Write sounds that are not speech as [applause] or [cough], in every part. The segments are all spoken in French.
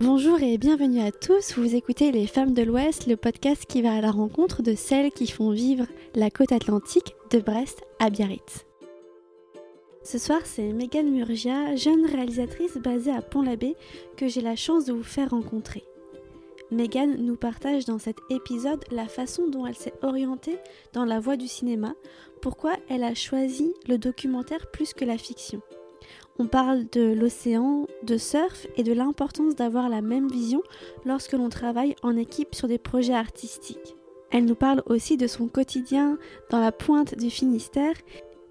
Bonjour et bienvenue à tous, vous écoutez Les Femmes de l'Ouest, le podcast qui va à la rencontre de celles qui font vivre la côte atlantique de Brest à Biarritz. Ce soir, c'est Megan Murgia, jeune réalisatrice basée à Pont-l'Abbé, que j'ai la chance de vous faire rencontrer. Megan nous partage dans cet épisode la façon dont elle s'est orientée dans la voie du cinéma, pourquoi elle a choisi le documentaire plus que la fiction. On parle de l'océan, de surf et de l'importance d'avoir la même vision lorsque l'on travaille en équipe sur des projets artistiques. Elle nous parle aussi de son quotidien dans la pointe du Finistère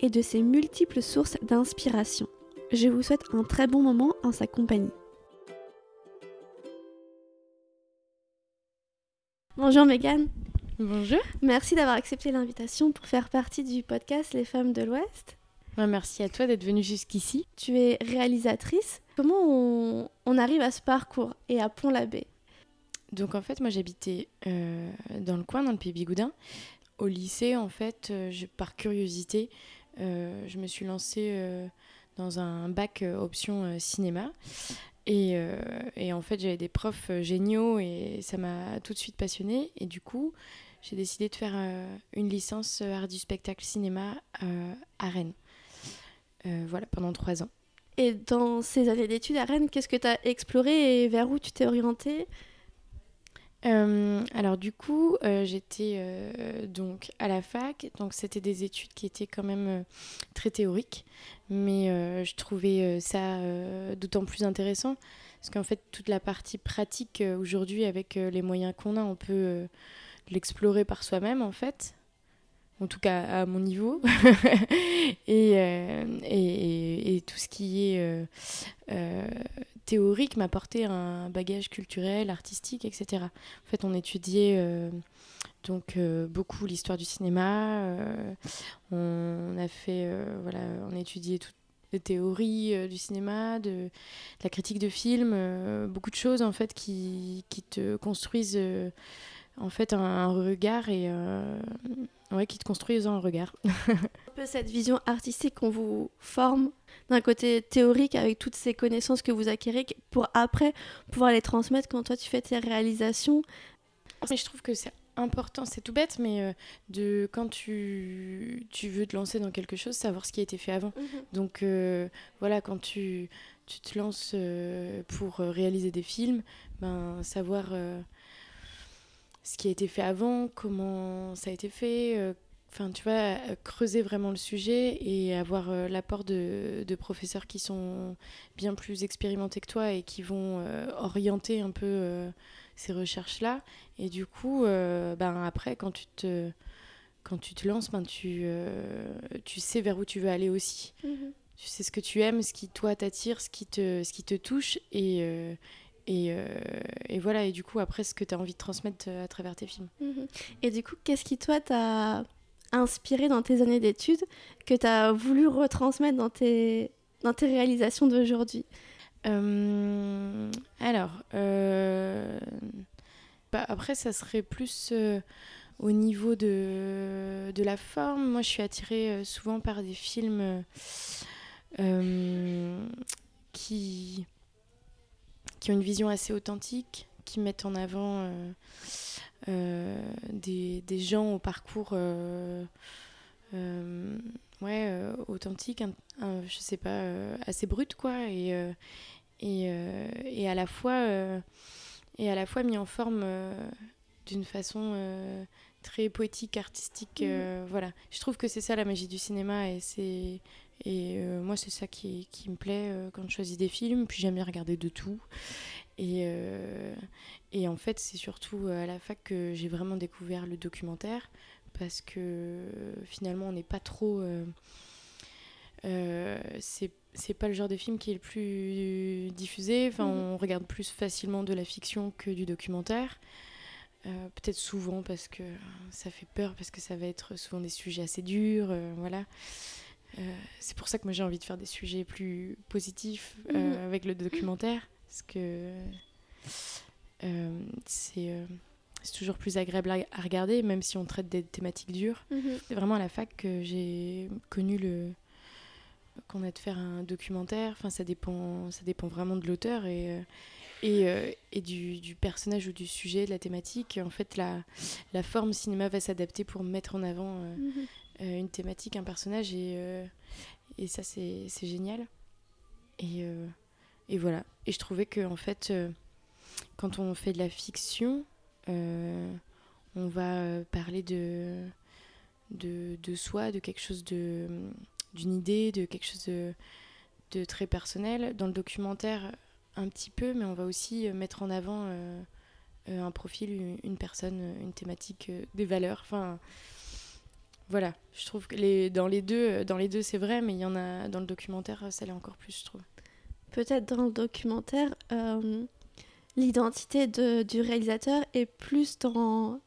et de ses multiples sources d'inspiration. Je vous souhaite un très bon moment en sa compagnie. Bonjour Megan. Bonjour. Merci d'avoir accepté l'invitation pour faire partie du podcast Les Femmes de l'Ouest. Merci à toi d'être venue jusqu'ici. Tu es réalisatrice. Comment on, arrive à ce parcours et à Pont-l'Abbé? Donc en fait, moi j'habitais euh, dans le coin, dans le pays Bigoudin. Au lycée, en fait, euh, je, par curiosité, euh, je me suis lancée dans un bac option cinéma. Et, et, en fait, j'avais des profs géniaux et ça m'a tout de suite passionnée. Et du coup, j'ai décidé de faire une licence art du spectacle cinéma à Rennes. Euh, voilà, pendant trois ans. Et dans ces années d'études à Rennes, qu'est-ce que tu as exploré et vers où tu t'es orientée? Euh, alors du coup, euh, j'étais donc à la fac, donc c'était des études qui étaient quand même très théoriques, mais je trouvais ça d'autant plus intéressant. Parce qu'en fait toute la partie pratique aujourd'hui avec les moyens qu'on a, on peut l'explorer par soi-même en fait en tout cas à mon niveau. [laughs] Euh, et, et, tout ce qui est euh, euh, théorique un bagage culturel, artistique, etc. En fait, on étudiait donc beaucoup l'histoire du cinéma. on a fait, voilà, on étudiait toutes les théories du cinéma, de, la critique de film, beaucoup de choses en fait qui, qui te construisent en fait un, regard et euh, ouais, qui te construisent un regard. [laughs] un peu cette vision artistique qu'on vous forme d'un côté théorique avec toutes ces connaissances que vous acquérez pour après pouvoir les transmettre quand toi tu fais tes réalisations? Mais je trouve que c'est important, c'est tout bête, mais euh, de quand tu, tu veux te lancer dans quelque chose, savoir ce qui a été fait avant. Mhm. Donc euh, voilà, quand tu, tu te lances pour réaliser des films, ben, savoir ce qui a été fait avant, comment ça a été fait. Euh, enfin, tu vois, euh, creuser vraiment le sujet et avoir euh, l'apport de, professeurs qui sont bien plus expérimentés que toi et qui vont orienter un peu ces recherches-là. Et du coup, ben, après, quand tu te, quand tu te lances, ben, tu, tu sais vers où tu veux aller aussi. Mhm. Tu sais ce que tu aimes, ce qui, toi, t'attire, ce, qui te, ce qui te touche. Et, euh, et, voilà, et du coup, après, ce que tu as envie de transmettre euh, à travers tes films. Mhm. Et du coup, qu'est-ce qui, toi, t'a inspiré dans tes années d'études, que tu as voulu retransmettre dans tes, dans tes réalisations d'aujourd'hui? Euh, Alors, bah, après, ça serait plus au niveau de, de la forme. Moi, je suis attirée souvent par des films qui qui ont une vision assez authentique, qui mettent en avant euh, euh, des, des, gens au parcours euh, ouais, authentique, un, je sais pas, assez brut, quoi, et, et, et, à la fois, et à la fois mis en forme d'une façon très poétique, artistique. Mmh. voilà. Je trouve que c'est ça la magie du cinéma et c'est et euh, moi, c'est ça qui, qui, me plaît euh, quand je choisis des films. Puis j'aime bien regarder de tout. Et, euh, et en fait, c'est surtout à la fac que j'ai vraiment découvert le documentaire. Parce que finalement, on n'est pas trop. c'est pas le genre de film qui est le plus diffusé. Enfin, mhm. on regarde plus facilement de la fiction que du documentaire. peut-être souvent parce que ça fait peur, parce que ça va être souvent des sujets assez durs, voilà. Euh, c'est pour ça que moi j'ai envie de faire des sujets plus positifs euh, mhm. avec le documentaire, parce que euh, c'est c'est toujours plus agréable à, regarder, même si on traite des thématiques dures. Mhm. C'est vraiment à la fac que j'ai connu le qu'on a de faire un documentaire. Enfin, ça dépend, ça dépend vraiment de l'auteur et et, et du, du, personnage ou du sujet, de la thématique. En fait, la, la forme cinéma va s'adapter pour mettre en avant mhm. Une thématique, un personnage, et, et ça, c'est génial. Et, et voilà. Et je trouvais que, en fait, quand on fait de la fiction, on va parler de de, de soi, de quelque chose d'une idée, de quelque chose de, de, très personnel. Dans le documentaire, un petit peu, mais on va aussi mettre en avant euh, euh, un profil, une, personne, une thématique, euh, des valeurs. Enfin, voilà. Je trouve que les, dans les deux, dans les deux, c'est vrai, mais il y en a dans le documentaire, ça l'est encore plus, je trouve. Peut-être dans le documentaire, l'identité du réalisateur est plus dans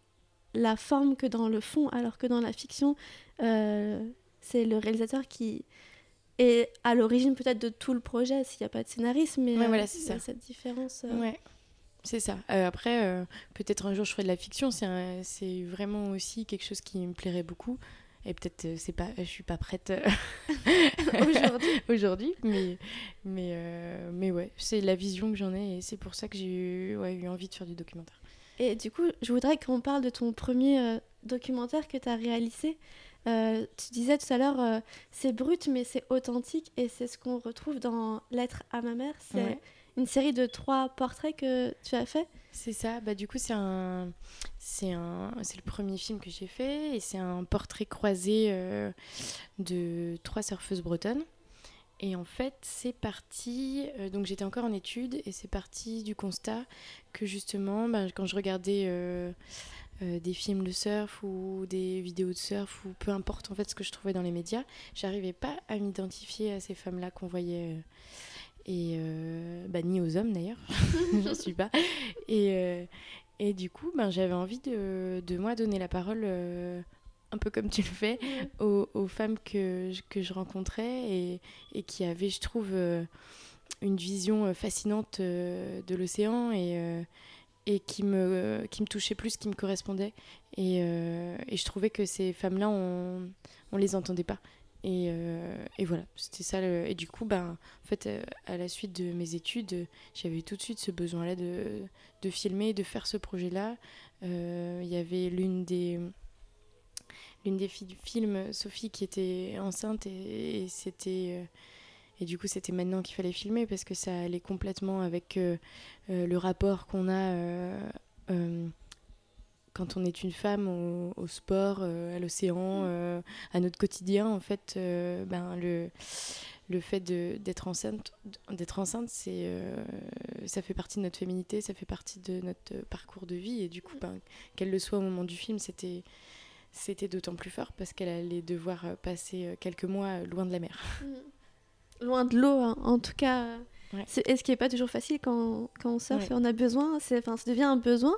la forme que dans le fond, alors que dans la fiction, euh, c'est le réalisateur qui est à l'origine peut-être de tout le projet, s'il n'y a pas de scénariste, mais voilà, c'est ça. cette différence. Euh. Ouais. C'est ça. Euh, après, peut-être un jour je ferai de la fiction. C'est vraiment aussi quelque chose qui me plairait beaucoup. Et peut-être c'est pas, je suis pas prête [laughs] aujourd'hui. [laughs] aujourd'hui, mais mais mais ouais, c'est la vision que j'en ai et c'est pour ça que j'ai ouais, eu envie de faire du documentaire. Et du coup, je voudrais qu'on parle de ton premier euh, documentaire que tu as réalisé. Euh, tu disais tout à l'heure, euh, c'est brut, mais c'est authentique, et c'est ce qu'on retrouve dans Lettre à ma mère. C'est une série de trois portraits que tu as fait? C'est ça. Bah du coup, c'est un, c'est un, c'est le premier film que j'ai fait, et c'est un portrait croisé de trois surfeuses bretonnes. Et en fait, c'est parti. Euh, donc, j'étais encore en études et c'est parti du constat que justement, ben, quand je regardais euh, euh, des films de surf ou des vidéos de surf ou peu importe en fait ce que je trouvais dans les médias, j'arrivais pas à m'identifier à ces femmes-là qu'on voyait. Et bah, ni aux hommes d'ailleurs, [laughs] [laughs] j'en suis pas. Et, et du coup, ben, j'avais envie de, de moi donner la parole un peu comme tu le fais, aux, femmes que, que je rencontrais et, et, qui avaient, je trouve, euh, une vision euh, fascinante euh, de l'océan et, et qui, me, qui me touchait plus, qui me correspondait. Et, et je trouvais que ces femmes-là, on ne les entendait pas. Et, et, voilà, c'était ça. Et du coup, ben, en fait, à la suite de mes études, j'avais tout de suite ce besoin-là de, de filmer, de faire ce projet-là. Il y avait l'une des l'une des filles du film, Sophie, qui était enceinte et, c'était euh, et du coup c'était maintenant qu'il fallait filmer parce que ça allait complètement avec euh, euh, le rapport qu'on a quand on est une femme au, sport, à l'océan, mm. à notre quotidien en fait. ben le le fait d'être enceinte, d'être enceinte, c'est, ça fait partie de notre féminité, ça fait partie de notre parcours de vie et du coup, ben, qu'elle le soit au moment du film, c'était c'était d'autant plus fort parce qu'elle allait devoir euh, passer euh, quelques mois euh, loin de la mer. Mm. Loin de l'eau, hein. en tout cas. C'est, et ce qui n'est pas toujours facile quand, quand on surfe et on a besoin, c'est, ça devient un besoin.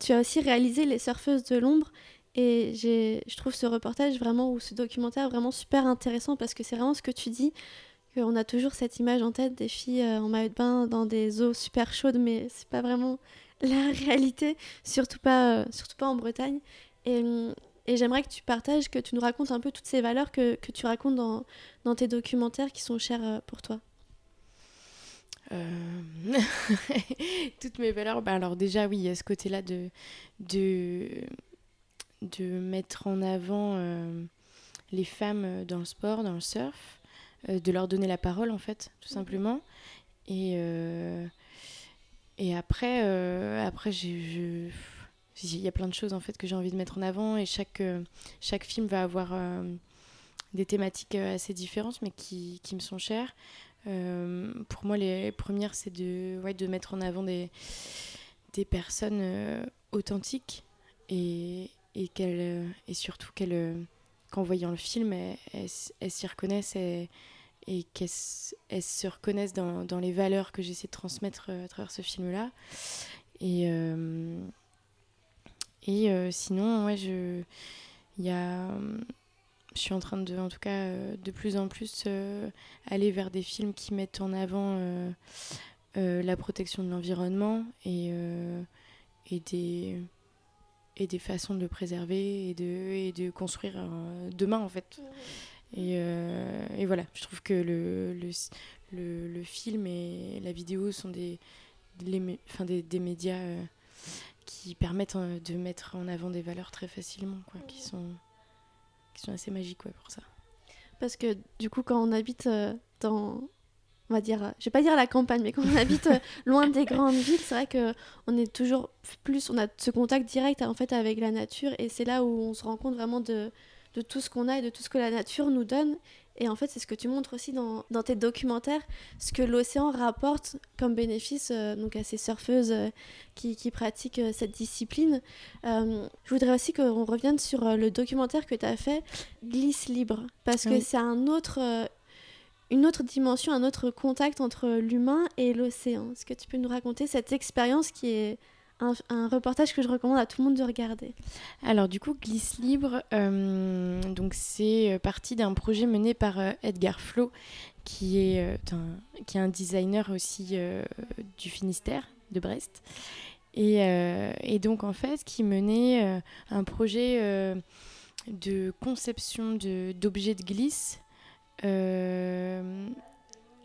Tu as aussi réalisé Les Surfeuses de l'ombre et je trouve ce reportage vraiment, ou ce documentaire vraiment super intéressant parce que c'est vraiment ce que tu dis, qu'on a toujours cette image en tête des filles en maillot de bain dans des eaux super chaudes, mais c'est pas vraiment [laughs] la réalité, surtout pas, surtout pas en Bretagne. Et, et j'aimerais que tu partages, que tu nous racontes un peu toutes ces valeurs que, que tu racontes dans, dans, tes documentaires qui sont chers euh, pour toi. Euh, [laughs] toutes mes valeurs, bah alors déjà oui, il y a ce côté-là de, de, de mettre en avant euh, les femmes dans le sport, dans le surf, de leur donner la parole en fait, tout mhm. simplement. Et, et après, après j'ai il y a plein de choses en fait que j'ai envie de mettre en avant et chaque, euh, chaque film va avoir euh, des thématiques euh, assez différentes mais qui, qui me sont chères. Pour moi, les premières, c'est de, ouais, de mettre en avant des, des personnes authentiques et, et, qu'elles, et surtout qu'elles, qu'en voyant le film, elles, s'y reconnaissent et, et qu'elles se reconnaissent dans, dans, les valeurs que j'essaie de transmettre à travers ce film-là. Et, et euh, sinon, ouais, je, y a, je suis en train de, en tout cas, euh, de plus en plus euh, aller vers des films qui mettent en avant la protection de l'environnement et, et, des, et des façons de le préserver et de, et de construire demain, en fait. Et, et, voilà, je trouve que le, le, le, le, film et la vidéo sont des, des, enfin des, des médias qui permettent de mettre en avant des valeurs très facilement, quoi, qui, sont, sont assez magiques ouais, pour ça. Parce que du coup, quand on habite dans on va dire, je vais pas dire la campagne, mais quand on habite euh, [laughs] loin des grandes villes, c'est vrai que on est toujours plus, on a ce contact direct en fait avec la nature, et c'est là où on se rend compte vraiment de, de tout ce qu'on a et de tout ce que la nature nous donne. Et en fait, c'est ce que tu montres aussi dans, dans tes documentaires, ce que l'océan rapporte comme bénéfice euh, donc à ces surfeuses euh, qui, qui, pratiquent cette discipline. je voudrais aussi qu'on revienne sur le documentaire que tu as fait, Glisse libre, parce que c'est un autre, une autre dimension, un autre contact entre l'humain et l'océan. Est-ce que tu peux nous raconter cette expérience qui est un, reportage que je recommande à tout le monde de regarder Alors du coup, Glisse Libre, euh, donc c'est euh, parti d'un projet mené par euh, Edgar Flo, qui est, un, qui est un designer aussi du Finistère, de Brest. Et, et, donc en fait, qui menait un projet de conception d'objets de, de glisse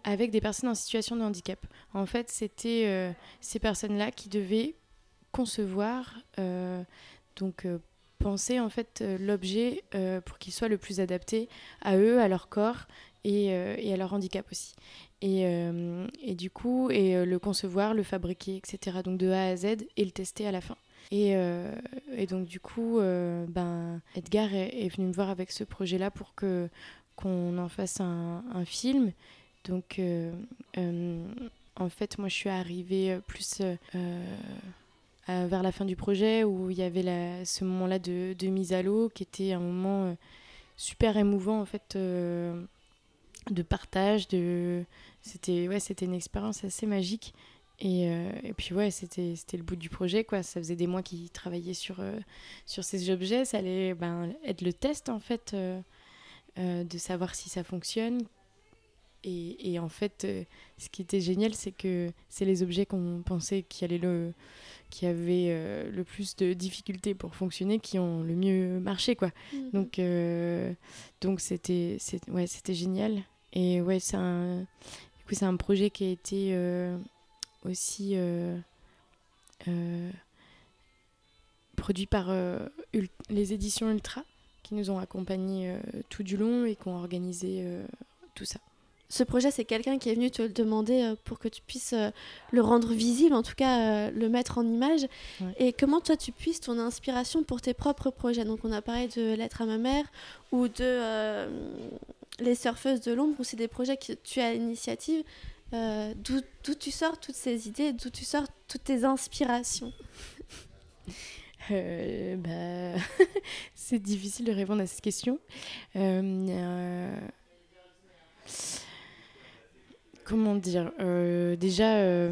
avec des personnes en situation de handicap. En fait, c'était ces personnes-là qui devaient concevoir, euh, donc penser en fait l'objet pour qu'il soit le plus adapté à eux, à leur corps et, à leur handicap aussi. Et, du coup, et le concevoir, le fabriquer, etc. Donc de A à Z et le tester à la fin. Et, donc du coup, ben, Edgar est, venu me voir avec ce projet-là pour que qu'on en fasse un, film. Donc, euh, euh, en fait, moi, je suis arrivée plus euh, vers la fin du projet où il y avait ce moment-là de, mise à l'eau qui était un moment super émouvant, en fait, de partage. De... C'était ouais, une expérience assez magique. Et, et, puis ouais, c'était le bout du projet, quoi. Ça faisait des mois qu'ils travaillaient sur, sur ces objets. Ça allait ben, être le test, en fait, euh, de savoir si ça fonctionne. Et, et en fait, euh, ce qui était génial, c'est que c'est les objets qu'on pensait qui, allaient le, qui avaient euh, le plus de difficultés pour fonctionner qui ont le mieux marché. Quoi. Mhm. Donc, donc c'était, ouais, c'était génial. Et ouais, c'est un, c'est un projet qui a été aussi produit par les éditions Ultra qui nous ont accompagnés euh, tout du long et qui ont organisé euh, tout ça. Ce projet, c'est quelqu'un qui est venu te le demander euh, pour que tu puisses le rendre visible, en tout cas le mettre en image. Et comment toi tu puisses ton inspiration pour tes propres projets? Donc on a parlé de Lettre à ma mère ou de Les surfeuses de l'ombre, où c'est des projets que tu as à l'initiative. d'où tu sors toutes ces idées, d'où tu sors toutes tes inspirations? Euh, bah, [laughs] c'est difficile de répondre à cette question. Euh, euh, comment dire Déjà,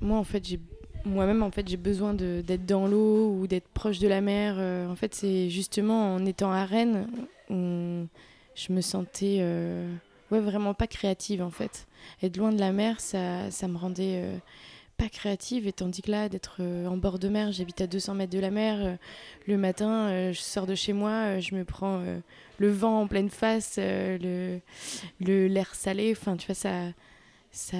moi en fait, j'ai moi-même en fait j'ai besoin d'être dans l'eau ou d'être proche de la mer. en fait, c'est justement en étant à Rennes où je me sentais ouais vraiment pas créative en fait. Être loin de la mer, ça, ça me rendait pas créative et tandis que là d'être euh, en bord de mer j'habite à 200 mètres de la mer euh, le matin euh, je sors de chez moi je me prends le vent en pleine face le l'air salé enfin tu vois ça ça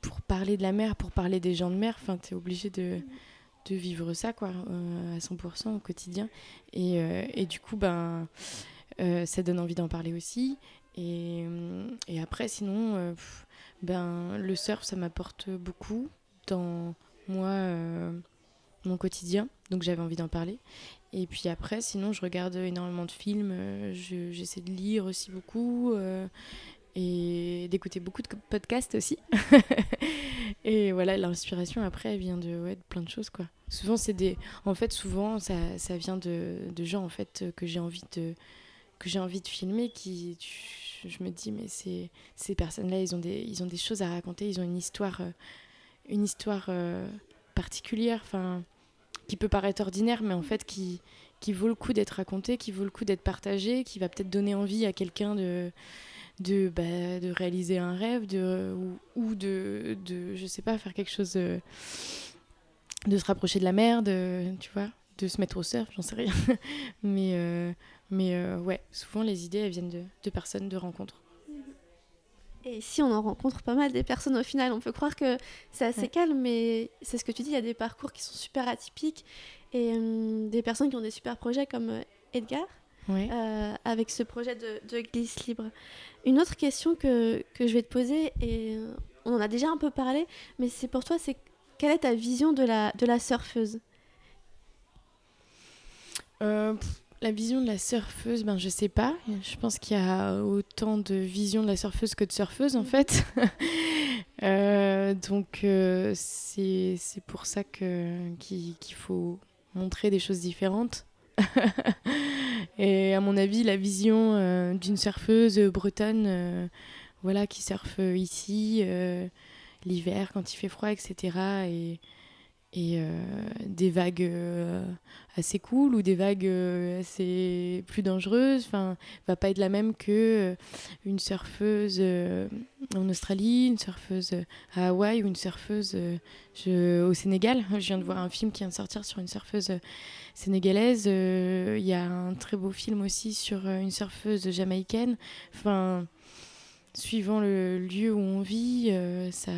pour parler de la mer pour parler des gens de mer tu es obligé de de vivre ça quoi à 100% au quotidien et, et du coup ben ça donne envie d'en parler aussi et, et après sinon ben, le surf, ça m'apporte beaucoup dans moi, euh, mon quotidien. Donc j'avais envie d'en parler. Et puis après, sinon, je regarde énormément de films. Euh, j'essaie de lire aussi beaucoup. Et d'écouter beaucoup de podcasts aussi. [laughs] et voilà, l'inspiration après, elle vient de, ouais, de plein de choses, quoi. Souvent, c'est des... En fait, souvent, ça, ça vient de, de gens, en fait, que j'ai envie de que j'ai envie de filmer qui je me dis mais ces personnes là ils ont des ils ont des choses à raconter ils ont une histoire euh, une histoire euh, particulière enfin qui peut paraître ordinaire mais en fait qui qui vaut le coup d'être racontée qui vaut le coup d'être partagée qui va peut-être donner envie à quelqu'un de de, bah, de réaliser un rêve de ou, ou, de de je sais pas faire quelque chose de, de se rapprocher de la mer de tu vois de se mettre au surf j'en sais rien [laughs] mais euh, Mais ouais, souvent les idées elles viennent de, de personnes, de rencontres. Et ici, on en rencontre pas mal des personnes au final. On peut croire que c'est assez calme, mais c'est ce que tu dis, il y a des parcours qui sont super atypiques et hum, des personnes qui ont des super projets comme euh, Euh, avec ce projet de, de, glisse libre. Une autre question que, que, je vais te poser, et euh, on en a déjà un peu parlé, mais c'est pour toi, c'est quelle est ta vision de la, de la surfeuse? La vision de la surfeuse, ben je sais pas. Je pense qu'il y a autant de vision de la surfeuse que de surfeuse en fait. [laughs] Euh, donc euh, c'est pour ça qu'il faut montrer des choses différentes. [laughs] Et à mon avis, la vision euh, d'une surfeuse bretonne, voilà, qui surfe ici l'hiver quand il fait froid, etc. Et, euh, des vagues euh, assez cool ou des vagues euh, assez plus dangereuses enfin va pas être la même que une surfeuse en Australie une surfeuse à Hawaï ou une surfeuse au Sénégal [laughs] je viens de voir un film qui vient de sortir sur une surfeuse sénégalaise il y a un très beau film aussi sur une surfeuse jamaïcaine enfin suivant le lieu où on vit ça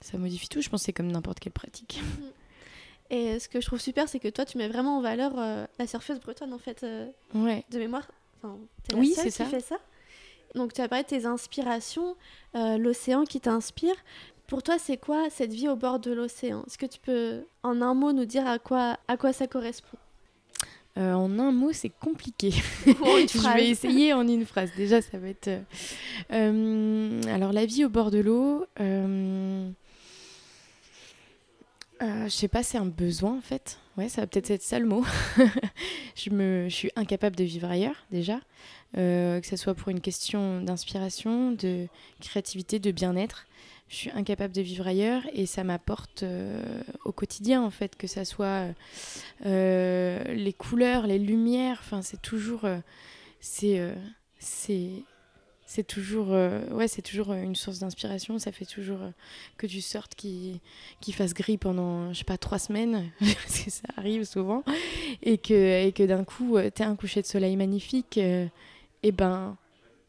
ça modifie tout. Je pense que c'est comme n'importe quelle pratique. [laughs] Et ce que je trouve super, c'est que toi, tu mets vraiment en valeur euh, la surfeuse bretonne, en fait, euh, ouais. de mémoire. Enfin, oui, c'est ça. Fait ça. Donc, tu as parlé de tes inspirations, euh, l'océan qui t'inspire. Pour toi, c'est quoi cette vie au bord de l'océan? Est-ce que tu peux, en un mot, nous dire à quoi, à quoi ça correspond? En un mot, c'est compliqué. [laughs] [laughs] je vais essayer en une phrase. Déjà, ça va être. alors, la vie au bord de l'eau, euh, je sais pas, c'est un besoin en fait. Ouais, ça va peut-être être ça le mot. [laughs] je, me, je suis incapable de vivre ailleurs déjà, euh, que ce soit pour une question d'inspiration, de créativité, de bien-être. Je suis incapable de vivre ailleurs et ça m'apporte euh, au quotidien en fait, que ce soit les couleurs, les lumières. Enfin, c'est toujours, c'est, c'est c'est toujours, euh, ouais, c'est toujours euh, une source d'inspiration. Ça fait toujours euh, que tu sortes qui, qui fasse gris pendant, je sais pas, trois semaines, [laughs] parce que ça arrive souvent, et que, et que d'un coup, tu as un coucher de soleil magnifique, et ben,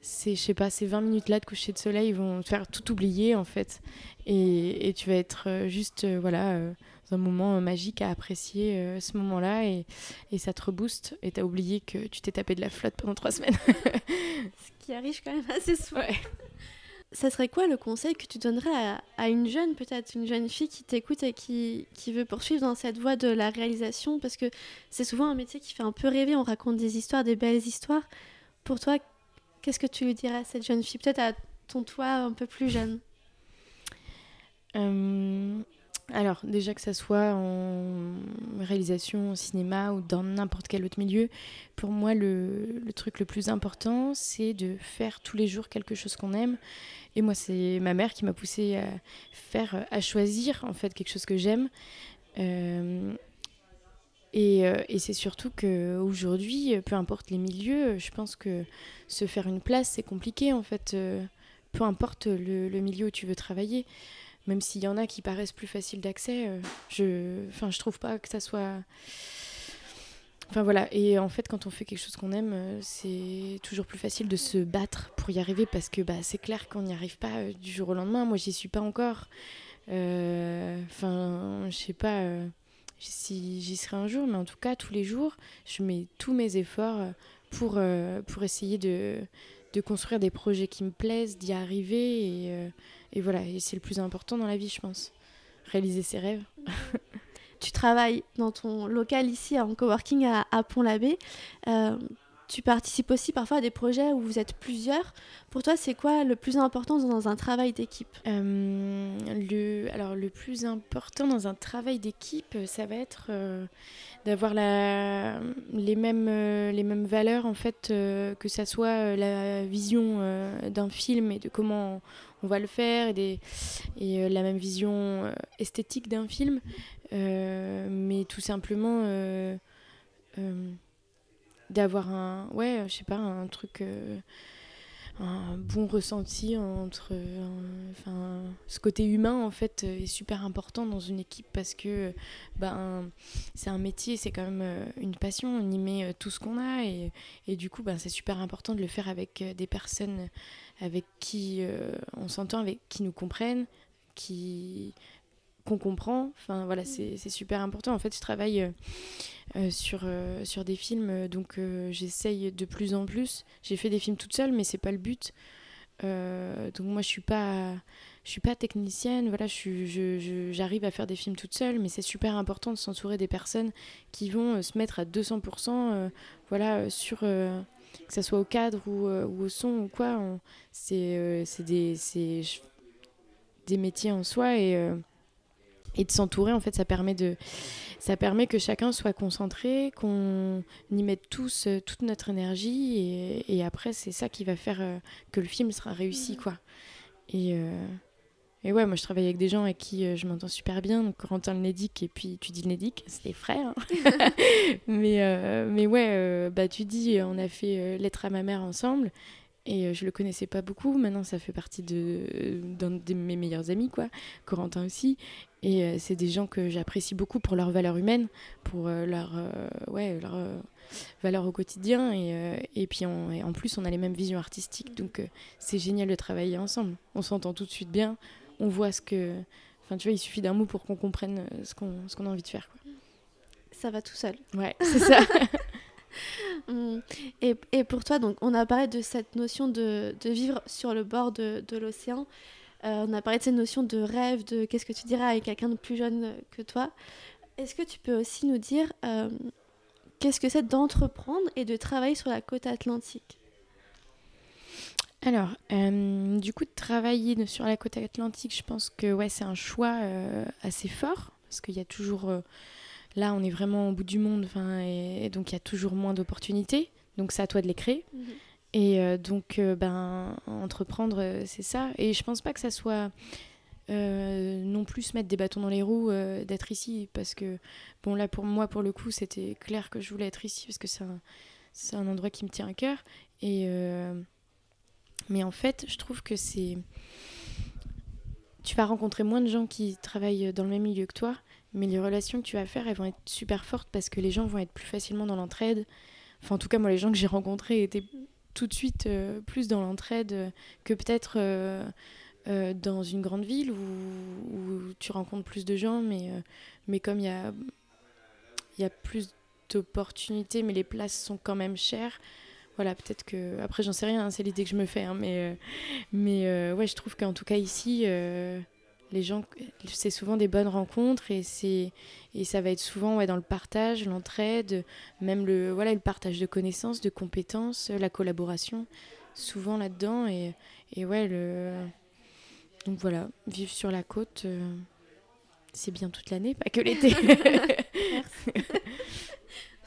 c'est, je sais pas, ces 20 minutes-là de coucher de soleil vont te faire tout oublier, en fait. Et, et tu vas être juste, voilà, dans un moment magique à apprécier ce moment-là, et, et ça te rebooste, et tu as oublié que tu t'es tapé de la flotte pendant trois semaines. [laughs] arrive quand même assez souvent. Ça serait quoi le conseil que tu donnerais à, une jeune, peut-être une jeune fille qui t'écoute et qui, qui, veut poursuivre dans cette voie de la réalisation? Parce que c'est souvent un métier qui fait un peu rêver, on raconte des histoires, des belles histoires. Pour toi, qu'est-ce que tu lui dirais à cette jeune fille Peut-être à ton toi un peu plus jeune? Euh, alors, déjà que ça soit en réalisation, au cinéma ou dans n'importe quel autre milieu, pour moi, le, truc le plus important, c'est de faire tous les jours quelque chose qu'on aime. Et moi, c'est ma mère qui m'a poussée à faire, à choisir en fait quelque chose que j'aime. Euh, et, euh, et c'est surtout qu'aujourd'hui, peu importe les milieux, je pense que se faire une place, c'est compliqué en fait. Euh, peu importe le, milieu où tu veux travailler même s'il y en a qui paraissent plus faciles d'accès, euh, je, enfin, je trouve pas que ça soit. Enfin voilà, et en fait, quand on fait quelque chose qu'on aime, euh, c'est toujours plus facile de se battre pour y arriver parce que bah, c'est clair qu'on n'y arrive pas euh, du jour au lendemain. Moi, j'y suis pas encore. Enfin, je sais pas si j'y serai un jour, mais en tout cas, tous les jours, je mets tous mes efforts pour, pour essayer de, de construire des projets qui me plaisent, d'y arriver et et voilà, et c'est le plus important dans la vie, je pense. Réaliser ses rêves. tu travailles dans ton local ici en coworking à, Pont-l'Abbé. Euh, tu participes aussi parfois à des projets où vous êtes plusieurs. Pour toi, c'est quoi le plus important dans un travail d'équipe? Euh, le, Alors, le plus important dans un travail d'équipe, ça va être euh, d'avoir la, les, mêmes, les mêmes valeurs, en fait, que ça soit la vision d'un film et de comment on va le faire et, des, et euh, la même vision euh, esthétique d'un film, euh, mais tout simplement d'avoir un, ouais, je sais pas, un truc un bon ressenti entre enfin ce côté humain en fait est super important dans une équipe parce que ben c'est un métier c'est quand même une passion on y met tout ce qu'on a et, et du coup ben c'est super important de le faire avec des personnes avec qui on s'entend avec qui nous comprennent qui qu'on comprend. Enfin voilà, mm. c'est super important. En fait, je travaille euh, euh, sur, euh, sur des films, donc j'essaye de plus en plus. J'ai fait des films toute seule, mais c'est pas le but. donc moi, je suis pas, je suis pas technicienne. Voilà, j'arrive je, je, à faire des films toute seule, mais c'est super important de s'entourer des personnes qui vont se mettre à 200%, voilà, sur que ça soit au cadre ou, au son ou quoi. C'est des, des métiers en soi et de s'entourer en fait ça permet de ça permet que chacun soit concentré qu'on y mette tous euh, toute notre énergie et, et après c'est ça qui va faire euh, que le film sera réussi mhm. quoi et euh, et ouais moi je travaille avec des gens avec qui je m'entends super bien donc Corentin le Nédic et puis tu dis le Nédic c'est des frères hein. [laughs] mais mais ouais bah tu dis on a fait lettre à ma mère ensemble et je le connaissais pas beaucoup. Maintenant, ça fait partie de d'un de mes meilleurs amis, quoi. Corentin aussi. Et euh, c'est des gens que j'apprécie beaucoup pour leur valeur humaine, pour euh, leur, ouais, leur valeur au quotidien. Et, et puis en plus, on a les mêmes visions artistiques. Donc c'est génial de travailler ensemble. On s'entend tout de suite bien. On voit ce que. Enfin, tu vois, il suffit d'un mot pour qu'on comprenne ce qu'on qu'on a envie de faire. Quoi. Ça va tout seul. Ouais, c'est ça. [laughs] [laughs] Mm. et, et, pour toi, donc, on a parlé de cette notion de, de vivre sur le bord de, de l'océan. Euh, on a parlé de cette notion de rêve, de qu'est-ce que tu dirais avec quelqu'un de plus jeune que toi. Est-ce que tu peux aussi nous dire euh, qu'est-ce que c'est d'entreprendre et de travailler sur la côte atlantique? Alors, euh, du coup, de travailler sur la côte atlantique, je pense que ouais, c'est un choix assez fort, parce qu'il y a toujours Là, on est vraiment au bout du monde, et, donc il y a toujours moins d'opportunités. Donc c'est à toi de les créer. Mhm. Et euh, donc, euh, ben, entreprendre, euh, c'est ça. Et je pense pas que ça soit non plus se mettre des bâtons dans les roues d'être ici. Parce que, bon, là, pour moi, pour le coup, c'était clair que je voulais être ici parce que c'est un, un, endroit qui me tient à cœur. Et, mais en fait, je trouve que c'est. Tu vas rencontrer moins de gens qui travaillent dans le même milieu que toi mais les relations que tu vas faire, elles vont être super fortes parce que les gens vont être plus facilement dans l'entraide. Enfin, en tout cas, moi, les gens que j'ai rencontrés étaient tout de suite euh, plus dans l'entraide euh, que peut-être euh, dans une grande ville où, tu rencontres plus de gens, mais, mais comme il y a, y a plus d'opportunités, mais les places sont quand même chères. Voilà, peut-être que. Après, j'en sais rien, hein, c'est l'idée que je me fais, hein, mais, mais ouais, je trouve qu'en tout cas ici les gens, c'est souvent des bonnes rencontres et c'est et ça va être souvent ouais, dans le partage, l'entraide, même le voilà le partage de connaissances, de compétences, la collaboration, souvent là-dedans et, et ouais le donc voilà vivre sur la côte, euh, c'est bien toute l'année, pas que l'été. [laughs]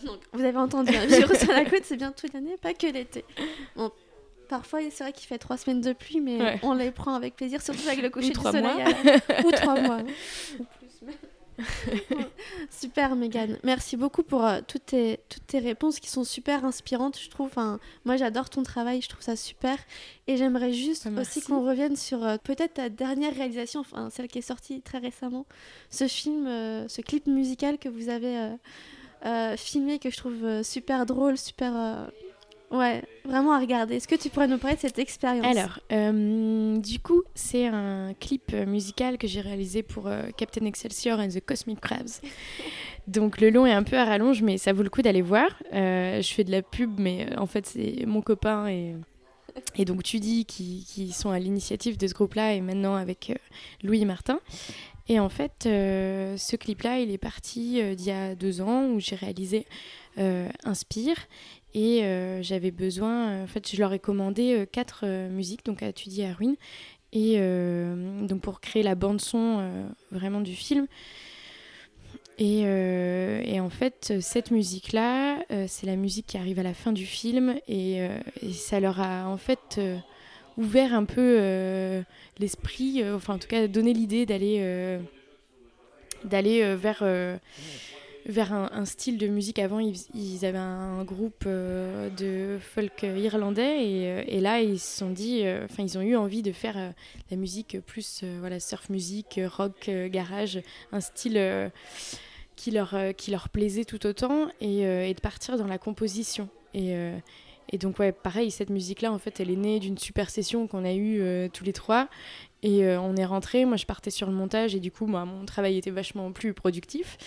[laughs] donc, vous avez entendu, hein, vivre sur la côte, c'est bien toute l'année, pas que l'été. Parfois, c'est vrai qu'il fait trois semaines de pluie, mais on les prend avec plaisir, surtout avec le coucher du soleil. Ou trois mois. [laughs] [laughs] super Megan, merci beaucoup pour euh, toutes, tes, toutes tes réponses qui sont super inspirantes, je trouve. Enfin, moi j'adore ton travail, je trouve ça super. Et j'aimerais juste ah, aussi qu'on revienne sur euh, peut-être ta dernière réalisation, enfin celle qui est sortie très récemment, ce film, euh, ce clip musical que vous avez filmé, que je trouve super drôle, super Ouais, vraiment à regarder. Est-ce que tu pourrais nous parler de cette expérience? Alors, euh, du coup, c'est un clip musical que j'ai réalisé pour euh, Captain Excelsior and the Cosmic Crabs. [laughs] Donc le long est un peu à rallonge, mais ça vaut le coup d'aller voir. Euh, je fais de la pub, mais en fait c'est mon copain et, et donc tu dis qui, qui sont à l'initiative de ce groupe-là et maintenant avec Louis et Martin. Et en fait, ce clip-là, il est parti d'il y a deux ans où j'ai réalisé Inspire et euh, j'avais besoin, euh, en fait, je leur ai commandé euh, quatre musiques, donc à étudier à Ruine. Et donc pour créer la bande-son vraiment du film. Et, et, en fait, cette musique-là, c'est la musique qui arrive à la fin du film. Et, et ça leur a en fait ouvert un peu l'esprit, enfin en tout cas donné l'idée d'aller d'aller vers vers un, style de musique. Avant, ils, avaient un, groupe de folk irlandais et, et, là, ils se sont dit, enfin, ils ont eu envie de faire la musique plus, voilà, surf music, rock, garage, un style qui leur, qui leur plaisait tout autant et, de partir dans la composition. Et, et donc, ouais, pareil, cette musique-là, en fait, elle est née d'une super session qu'on a eue euh, tous les trois. Et euh, on est rentré, moi je partais sur le montage et du coup moi, mon travail était vachement plus productif.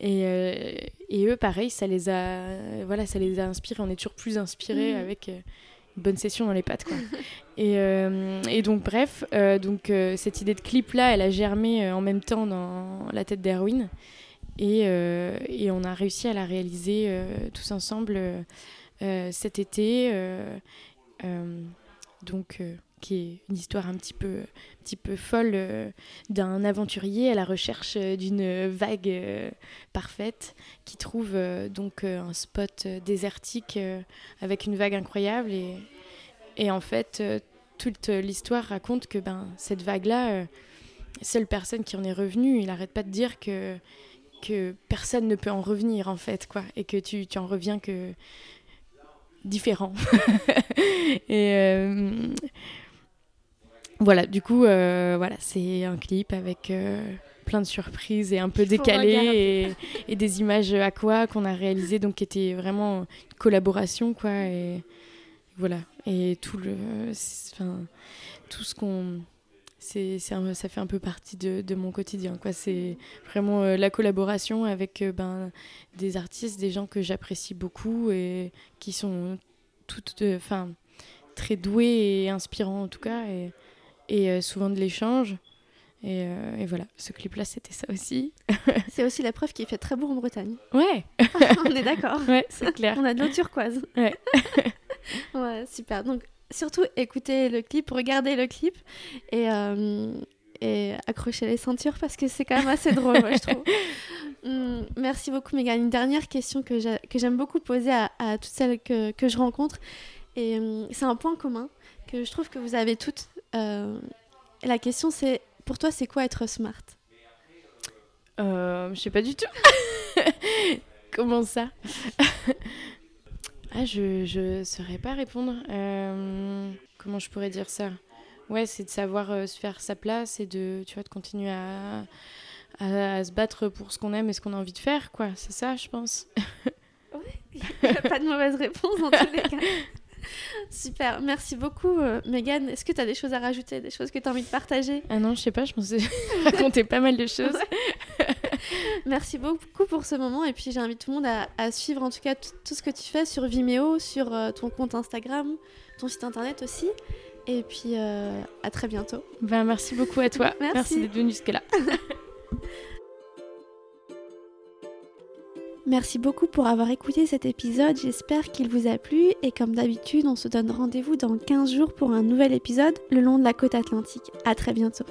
Et, euh, et, eux pareil, ça les a voilà, ça les a inspirés, on est toujours plus inspirés mmh. avec une bonne session dans les pattes quoi. [laughs] et, et, donc bref, donc cette idée de clip là, elle a germé en même temps dans la tête d'Erwin et, et, on a réussi à la réaliser tous ensemble euh, cet été. Euh, euh, donc qui est une histoire un petit peu, un petit peu folle d'un aventurier à la recherche d'une vague parfaite qui trouve donc un spot désertique avec une vague incroyable et, et en fait toute l'histoire raconte que ben cette vague là seule personne qui en est revenue il n'arrête pas de dire que que personne ne peut en revenir en fait quoi et que tu, tu en reviens que différent. [laughs] et euh, voilà, du coup, euh, voilà, c'est un clip avec euh, plein de surprises et un peu décalé et, des images à quoi qu'on a réalisé, donc qui était vraiment une collaboration, quoi. Et voilà, et tout le, enfin, tout ce qu'on c'est, ça fait un peu partie de, de mon quotidien. Quoi. C'est vraiment euh, la collaboration avec euh, ben, des artistes, des gens que j'apprécie beaucoup et qui sont toutes, enfin, très doués et inspirants en tout cas, et, et euh, souvent de l'échange. Et, et, voilà, ce clip-là, c'était ça aussi. [laughs] [laughs] c'est aussi la preuve qu'il fait très beau en Bretagne. Ouais. [laughs] On est d'accord. Ouais, c'est clair. On a de l'eau turquoise. Ouais. ouais, super. Donc, surtout écoutez le clip, regardez le clip et, euh, et accrochez les ceintures parce que c'est quand même assez drôle, moi, je trouve. Hum, merci beaucoup, Megan. Une dernière question que j'aime beaucoup poser à, toutes celles que, que je rencontre. Et hum, c'est un point commun que je trouve que vous avez toutes. Euh, la question, c'est pour toi, c'est quoi être smart? Euh, Je sais pas du tout. [laughs] Comment ça? Ah, je ne saurais pas répondre. Euh, comment je pourrais dire ça? Ouais, c'est de savoir euh, se faire sa place et de, tu vois, de continuer à, à, se battre pour ce qu'on aime et ce qu'on a envie de faire, quoi. C'est ça, je pense. ouais, pas de mauvaise réponse dans tous les [laughs] cas. Super, merci beaucoup euh, Megan. Est-ce que tu as des choses à rajouter, des choses que tu as envie de partager? Ah non, je sais pas, je pensais [laughs] raconter pas mal de choses. merci beaucoup pour ce moment et puis j'invite tout le monde à, suivre en tout cas tout ce que tu fais sur Vimeo, sur euh, ton compte Instagram, ton site internet aussi. Et puis euh, à très bientôt. Ben, merci beaucoup à toi. merci, merci d'être venu jusque-là. [laughs] Merci beaucoup pour avoir écouté cet épisode, j'espère qu'il vous a plu et comme d'habitude on se donne rendez-vous dans 15 jours pour un nouvel épisode le long de la côte atlantique. A très bientôt.